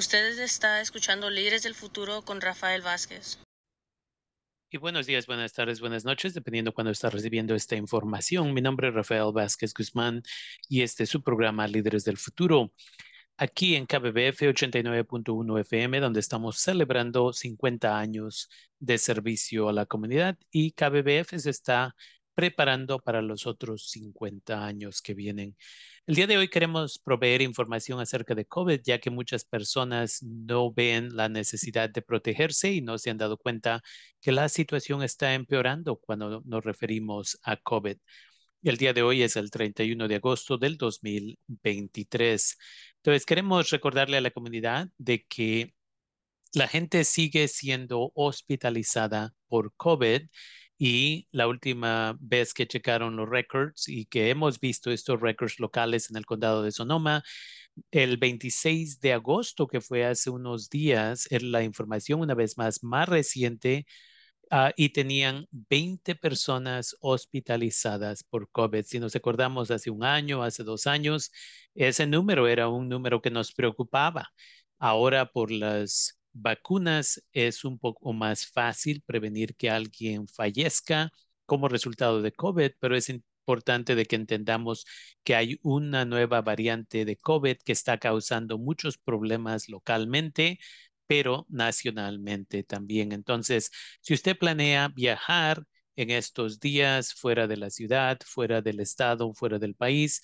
Usted está escuchando Líderes del Futuro con Rafael Vázquez. Y buenos días, buenas tardes, buenas noches, dependiendo cuando está recibiendo esta información. Mi nombre es Rafael Vázquez Guzmán y este es su programa Líderes del Futuro. Aquí en KBBF 89.1 FM, donde estamos celebrando 50 años de servicio a la comunidad y KBBF se está preparando para los otros 50 años que vienen. El día de hoy queremos proveer información acerca de COVID, ya que muchas personas no ven la necesidad de protegerse y no se han dado cuenta que la situación está empeorando cuando nos referimos a COVID. El día de hoy es el 31 de agosto del 2023. Entonces, queremos recordarle a la comunidad de que la gente sigue siendo hospitalizada por COVID y la última vez que checaron los records y que hemos visto estos records locales en el condado de Sonoma, el 26 de agosto, que fue hace unos días, la información una vez más más reciente, ah, y tenían 20 personas hospitalizadas por COVID. Si nos acordamos hace un año, hace dos años, ese número era un número que nos preocupaba. Ahora por las vacunas es un poco más fácil prevenir que alguien fallezca como resultado de COVID, pero es importante de que entendamos que hay una nueva variante de COVID que está causando muchos problemas localmente, pero nacionalmente también. Entonces, si usted planea viajar en estos días fuera de la ciudad, fuera del estado, fuera del país,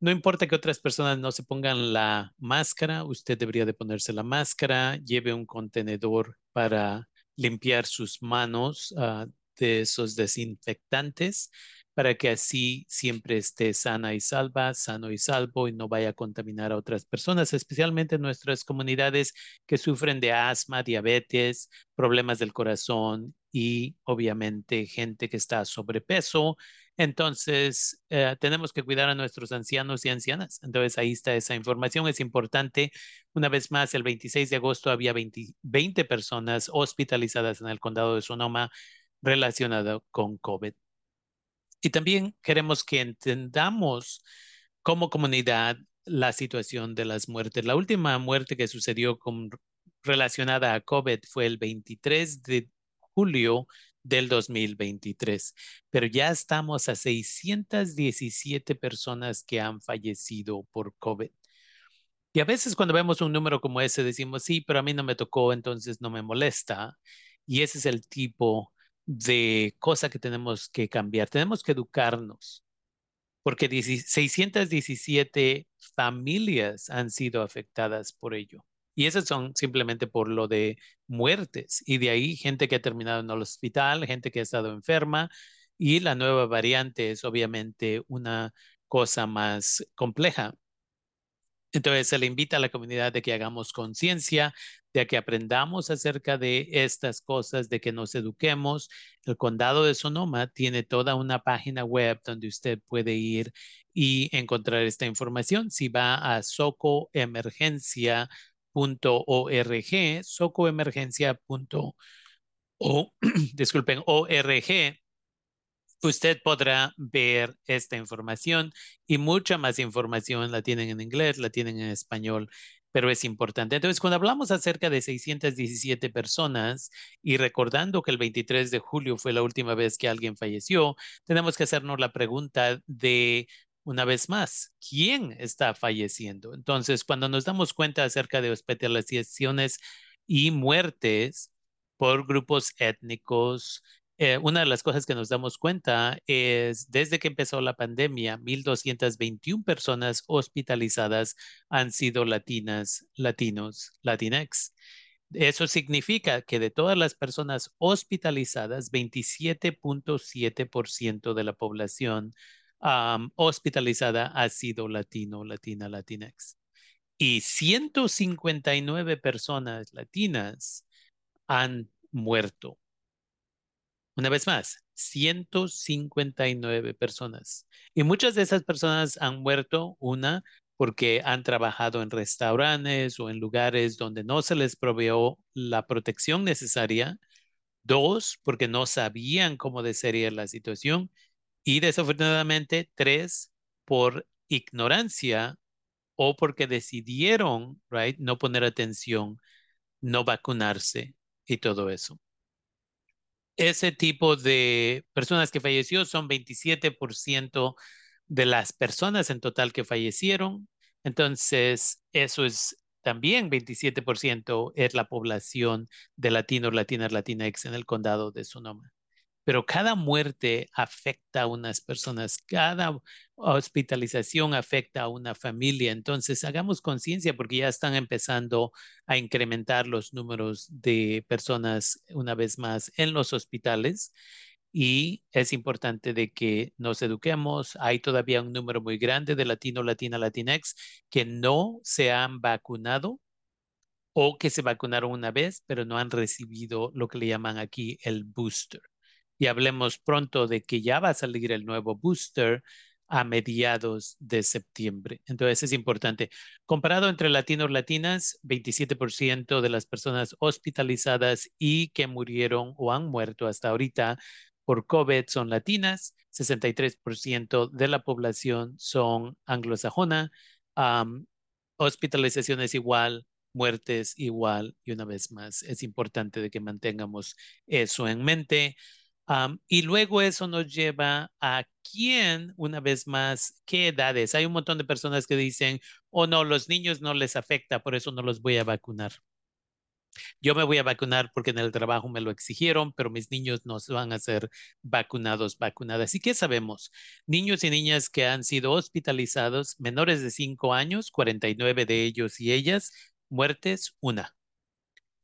no importa que otras personas no se pongan la máscara, usted debería de ponerse la máscara, lleve un contenedor para limpiar sus manos ah, de esos desinfectantes para que así siempre esté sana y salva, sano y salvo y no vaya a contaminar a otras personas, especialmente en nuestras comunidades que sufren de asma, diabetes, problemas del corazón y obviamente gente que está sobrepeso entonces, eh, tenemos que cuidar a nuestros ancianos y ancianas. Entonces, ahí está esa información. Es importante. Una vez más, el 26 de agosto había 20, personas hospitalizadas en el condado de Sonoma relacionado con COVID. Y también queremos que entendamos como comunidad la situación de las muertes. La última muerte que sucedió con, relacionada a COVID fue el 23 de julio del 2023, pero ya estamos a 617 personas que han fallecido por COVID. Y a veces cuando vemos un número como ese decimos, sí, pero a mí no me tocó, entonces no me molesta. Y ese es el tipo de cosa que tenemos que cambiar. Tenemos que educarnos, porque 617 familias han sido afectadas por ello. Y esas son simplemente por lo de muertes. Y de ahí gente que ha terminado en el hospital, gente que ha estado enferma. Y la nueva variante es obviamente una cosa más compleja. Entonces se le invita a la comunidad de que hagamos conciencia, de que aprendamos acerca de estas cosas, de que nos eduquemos. El condado de Sonoma tiene toda una página web donde usted puede ir y encontrar esta información. Si va a Soco Emergencia .org, socoemergencia.org, disculpen, org, usted podrá ver esta información y mucha más información la tienen en inglés, la tienen en español, pero es importante. Entonces, cuando hablamos acerca de 617 personas y recordando que el 23 de julio fue la última vez que alguien falleció, tenemos que hacernos la pregunta de una vez más, ¿quién está falleciendo? Entonces, cuando nos damos cuenta acerca de hospitalizaciones y muertes por grupos étnicos, eh, una de las cosas que nos damos cuenta es, desde que empezó la pandemia, 1.221 personas hospitalizadas han sido latinas, latinos, latinex. Eso significa que de todas las personas hospitalizadas, 27.7% de la población hospitalizada ha sido latino, latina, latinex. Y 159 personas latinas han muerto. Una vez más, 159 personas. Y muchas de esas personas han muerto, una, porque han trabajado en restaurantes o en lugares donde no se les proveó la protección necesaria. Dos, porque no sabían cómo sería la situación. Y desafortunadamente, tres, por ignorancia o porque decidieron, right, no poner atención, no vacunarse y todo eso. Ese tipo de personas que falleció son 27% de las personas en total que fallecieron. Entonces, eso es también 27% es la población de latinos, latinas, latinx en el condado de Sonoma pero cada muerte afecta a unas personas, cada hospitalización afecta a una familia. Entonces, hagamos conciencia porque ya están empezando a incrementar los números de personas una vez más en los hospitales. Y es importante de que nos eduquemos. Hay todavía un número muy grande de latino, latina, latinex que no se han vacunado o que se vacunaron una vez, pero no han recibido lo que le llaman aquí el booster y hablemos pronto de que ya va a salir el nuevo booster a mediados de septiembre. Entonces es importante. Comparado entre latinos latinas, 27% de las personas hospitalizadas y que murieron o han muerto hasta ahorita por COVID son latinas, 63% de la población son anglosajona, hospitalizaciones igual, muertes igual y una vez más es importante de que mantengamos eso en mente y luego eso nos lleva a quién, una vez más, qué edades. Hay un montón de personas que dicen, oh no, los niños no les afecta, por eso no los voy a vacunar. Yo me voy a vacunar porque en el trabajo me lo exigieron, pero mis niños no van a ser vacunados, vacunadas. ¿Y qué sabemos? Niños y niñas que han sido hospitalizados, menores de 5 años, 49 de ellos y ellas, muertes, una.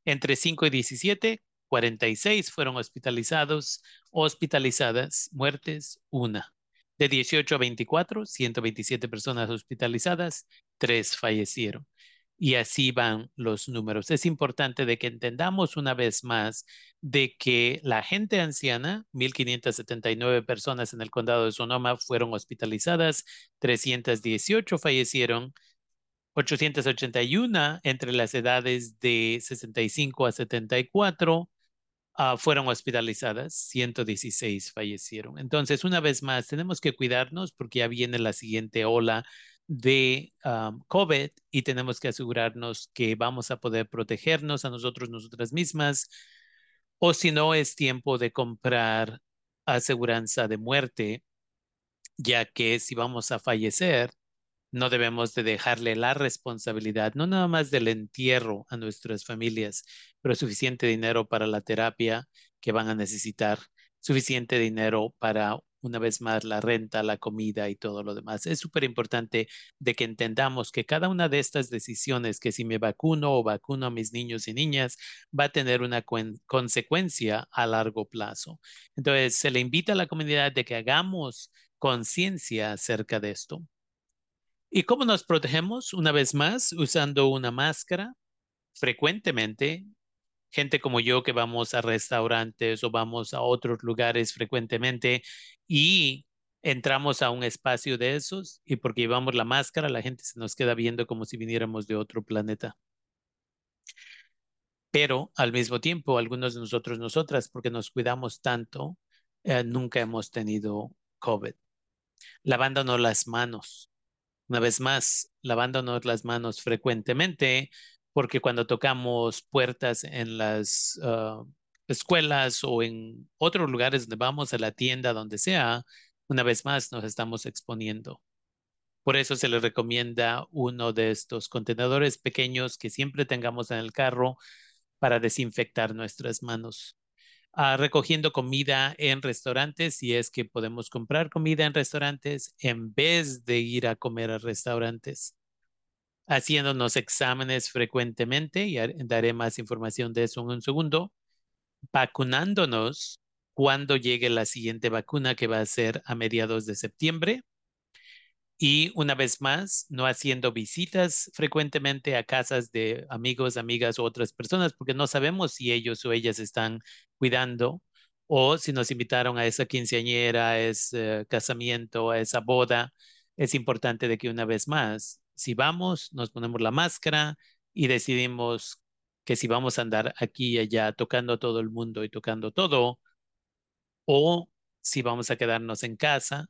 Entre 5 y 17, 46 fueron hospitalizados, hospitalizadas, muertes, una. De 18 a 24, 127 personas hospitalizadas, tres fallecieron. Y así van los números. Es importante de que entendamos una vez más de que la gente anciana, 1.579 personas en el condado de Sonoma fueron hospitalizadas, 318 fallecieron, 881 entre las edades de 65 a 74, Ah, fueron hospitalizadas, 116 fallecieron. Entonces, una vez más, tenemos que cuidarnos porque ya viene la siguiente ola de COVID y tenemos que asegurarnos que vamos a poder protegernos a nosotros, nosotras mismas, o si no, es tiempo de comprar aseguranza de muerte, ya que si vamos a fallecer, no debemos de dejarle la responsabilidad, no nada más del entierro a nuestras familias, pero suficiente dinero para la terapia que van a necesitar, suficiente dinero para una vez más la renta, la comida y todo lo demás. Es súper importante de que entendamos que cada una de estas decisiones, que si me vacuno o vacuno a mis niños y niñas, va a tener una consecuencia a largo plazo. Entonces, se le invita a la comunidad de que hagamos conciencia acerca de esto. ¿Y cómo nos protegemos? Una vez más, usando una máscara frecuentemente. Gente como yo que vamos a restaurantes o vamos a otros lugares frecuentemente y entramos a un espacio de esos y porque llevamos la máscara, la gente se nos queda viendo como si viniéramos de otro planeta. Pero al mismo tiempo, algunos de nosotros, nosotras, porque nos cuidamos tanto, eh, nunca hemos tenido COVID. Lavándonos las manos, una vez más, lavándonos las manos frecuentemente, porque cuando tocamos puertas en las ah, escuelas o en otros lugares donde vamos a la tienda, donde sea, una vez más nos estamos exponiendo. Por eso se les recomienda uno de estos contenedores pequeños que siempre tengamos en el carro para desinfectar nuestras manos recogiendo comida en restaurantes, si es que podemos comprar comida en restaurantes en vez de ir a comer a restaurantes, haciéndonos exámenes frecuentemente, y daré más información de eso en un segundo, vacunándonos cuando llegue la siguiente vacuna que va a ser a mediados de septiembre y una vez más, no haciendo visitas frecuentemente a casas de amigos, amigas u otras personas, porque no sabemos si ellos o ellas están cuidando o si nos invitaron a esa quinceañera, a ese casamiento, a esa boda. Es importante de que una vez más, si vamos, nos ponemos la máscara y decidimos que si vamos a andar aquí y allá tocando a todo el mundo y tocando todo, o si vamos a quedarnos en casa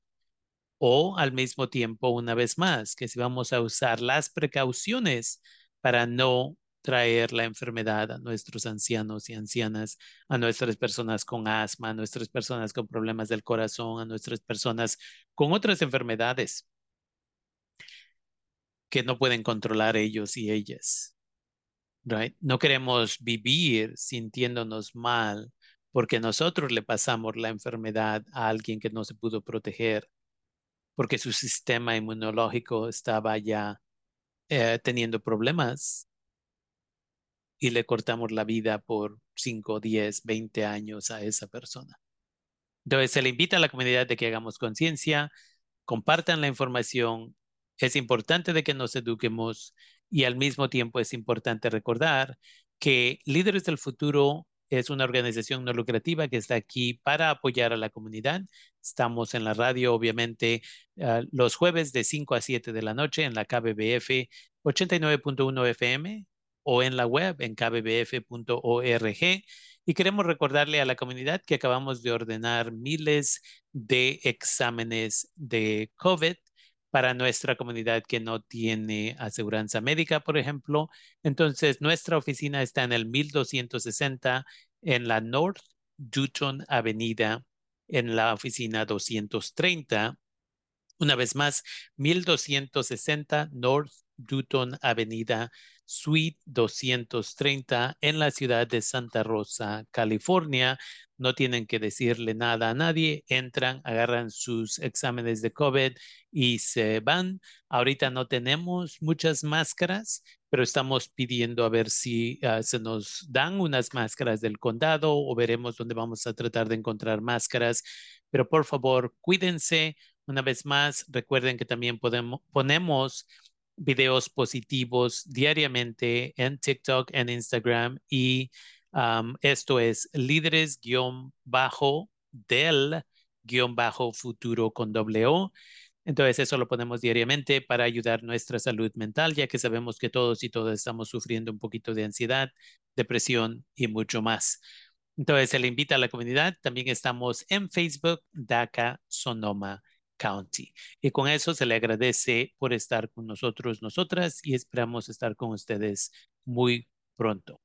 O al mismo tiempo, una vez más, que si vamos a usar las precauciones para no traer la enfermedad a nuestros ancianos y ancianas, a nuestras personas con asma, a nuestras personas con problemas del corazón, a nuestras personas con otras enfermedades que no pueden controlar ellos y ellas. Right? No queremos vivir sintiéndonos mal porque nosotros le pasamos la enfermedad a alguien que no se pudo proteger, porque su sistema inmunológico estaba ya eh, teniendo problemas y le cortamos la vida por 5, 10, 20 años a esa persona. Entonces se le invita a la comunidad de que hagamos conciencia, compartan la información. Es importante de que nos eduquemos y al mismo tiempo es importante recordar que Líderes del Futuro es una organización no lucrativa que está aquí para apoyar a la comunidad. Estamos en la radio, obviamente, uh, los jueves de 5 a 7 de la noche en la KBBF 89.1 FM o en la web en kbbf.org. Y queremos recordarle a la comunidad que acabamos de ordenar miles de exámenes de COVID para nuestra comunidad que no tiene aseguranza médica, por ejemplo. Entonces, nuestra oficina está en el 1260 en la North Dutton Avenida, en la oficina 230. Una vez más, 1260 North Dutton Avenida, Suite 230 en la ciudad de Santa Rosa, California. No tienen que decirle nada a nadie, entran, agarran sus exámenes de COVID y se van. Ahorita no tenemos muchas máscaras, pero estamos pidiendo a ver si uh, se nos dan unas máscaras del condado o veremos dónde vamos a tratar de encontrar máscaras. Pero por favor, cuídense. Una vez más, recuerden que también podemos, ponemos videos positivos diariamente en TikTok, en Instagram y esto es líderes bajo del bajo futuro con doble O. Entonces eso lo ponemos diariamente para ayudar nuestra salud mental, ya que sabemos que todos y todas estamos sufriendo un poquito de ansiedad, depresión y mucho más. Entonces se le invita a la comunidad. También estamos en Facebook, DACA Sonoma County. Y con eso se le agradece por estar con nosotros, nosotras, y esperamos estar con ustedes muy pronto.